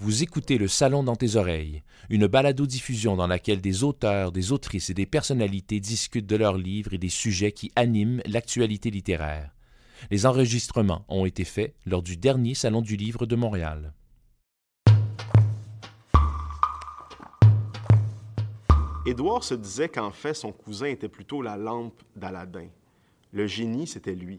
Vous écoutez Le Salon dans tes oreilles, une balado-diffusion dans laquelle des auteurs, des autrices et des personnalités discutent de leurs livres et des sujets qui animent l'actualité littéraire. Les enregistrements ont été faits lors du dernier Salon du Livre de Montréal. Édouard se disait qu'en fait, son cousin était plutôt la lampe d'Aladin. Le génie, c'était lui.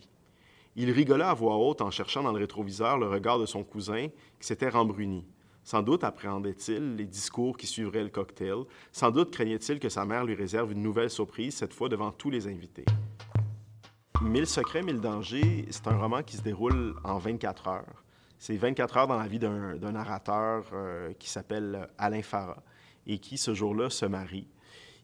Il rigola à voix haute en cherchant dans le rétroviseur le regard de son cousin qui s'était rembruni. Sans doute appréhendait-il les discours qui suivraient le cocktail. Sans doute craignait-il que sa mère lui réserve une nouvelle surprise, cette fois devant tous les invités. Mille secrets, mille dangers, c'est un roman qui se déroule en 24 heures. C'est 24 heures dans la vie d'un narrateur euh, qui s'appelle Alain Farah et qui, ce jour-là, se marie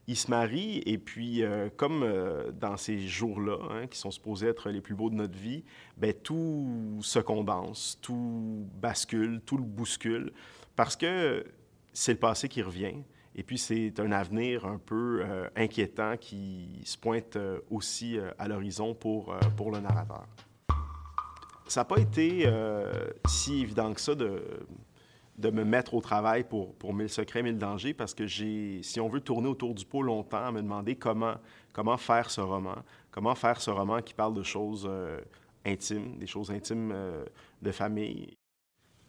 il se marie et puis, euh, comme euh, dans ces jours-là, hein, qui sont supposés être les plus beaux de notre vie, ben, tout se condense, tout bascule, tout le bouscule, parce que c'est le passé qui revient. Et puis, c'est un avenir un peu euh, inquiétant qui se pointe aussi à l'horizon pour, pour le narrateur. Ça n'a pas été si évident que ça de de me mettre au travail pour, pour Mille secrets, mille dangers, parce que j'ai, si on veut tourner autour du pot longtemps, à me demander comment, comment faire ce roman, comment faire ce roman qui parle de choses euh, intimes, des choses intimes euh, de famille.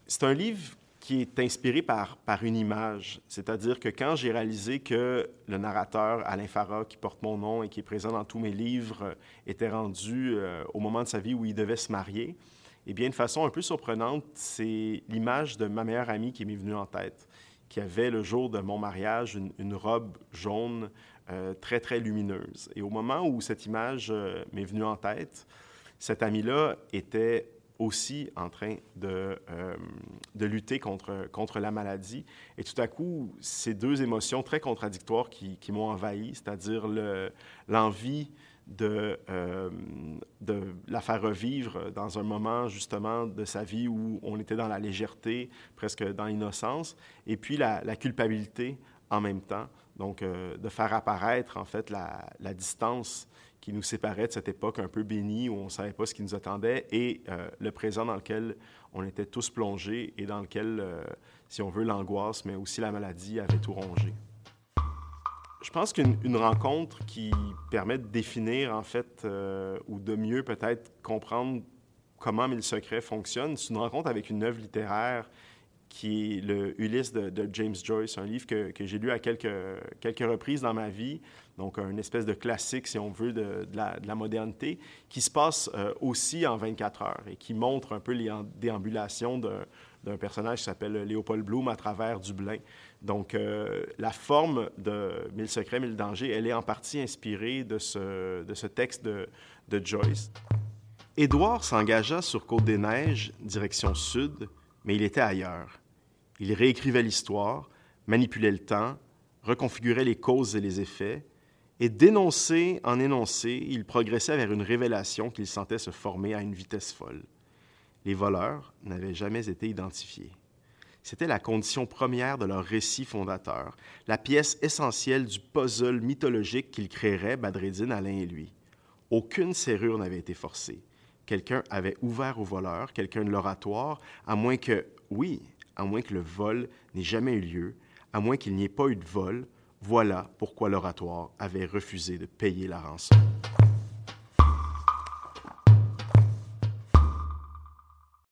C'est un livre qui est inspiré par, par une image, c'est-à-dire que quand j'ai réalisé que le narrateur Alain Farah, qui porte mon nom et qui est présent dans tous mes livres, était rendu euh, au moment de sa vie où il devait se marier, eh bien, de façon un peu surprenante, c'est l'image de ma meilleure amie qui m'est venue en tête, qui avait le jour de mon mariage une, robe jaune euh, très, très lumineuse. Et au moment où cette image euh, m'est venue en tête, cette amie-là était aussi en train de, euh, de lutter contre, contre la maladie. Et tout à coup, ces deux émotions très contradictoires qui, qui m'ont envahi, c'est-à-dire l'envie de, euh, de la faire revivre dans un moment justement de sa vie où on était dans la légèreté, presque dans l'innocence, et puis la, culpabilité en même temps. Donc, euh, de faire apparaître en fait la, la, distance qui nous séparait de cette époque un peu bénie où on ne savait pas ce qui nous attendait et euh, le présent dans lequel on était tous plongés et dans lequel, si on veut, l'angoisse, mais aussi la maladie avait tout rongé. Je pense qu'une rencontre qui permet de définir, en fait, euh, ou de mieux peut-être comprendre comment Mille Secrets fonctionne, c'est une rencontre avec une œuvre littéraire qui est le Ulysse de, James Joyce, un livre que, j'ai lu à quelques, quelques reprises dans ma vie, donc une espèce de classique, si on veut, de, de, la, de la, modernité, qui se passe euh, aussi en 24 heures et qui montre un peu les déambulations d'un personnage qui s'appelle Léopold Bloom à travers Dublin. Donc, euh, la forme de Mille secrets, mille dangers, elle est en partie inspirée de ce, de ce texte de, de Joyce. Édouard s'engagea sur Côte-des-Neiges, direction sud, mais il était ailleurs. Il réécrivait l'histoire, manipulait le temps, reconfigurait les causes et les effets, et d'énoncé en énoncé, il progressait vers une révélation qu'il sentait se former à une vitesse folle. Les voleurs n'avaient jamais été identifiés. C'était la condition première de leur récit fondateur, la pièce essentielle du puzzle mythologique qu'il créerait Badreddin, Alain et lui. Aucune serrure n'avait été forcée. Quelqu'un avait ouvert aux voleurs, quelqu'un de l'oratoire, à moins que, oui, à moins que le vol n'ait jamais eu lieu, à moins qu'il n'y ait pas eu de vol, voilà pourquoi l'oratoire avait refusé de payer la rançon.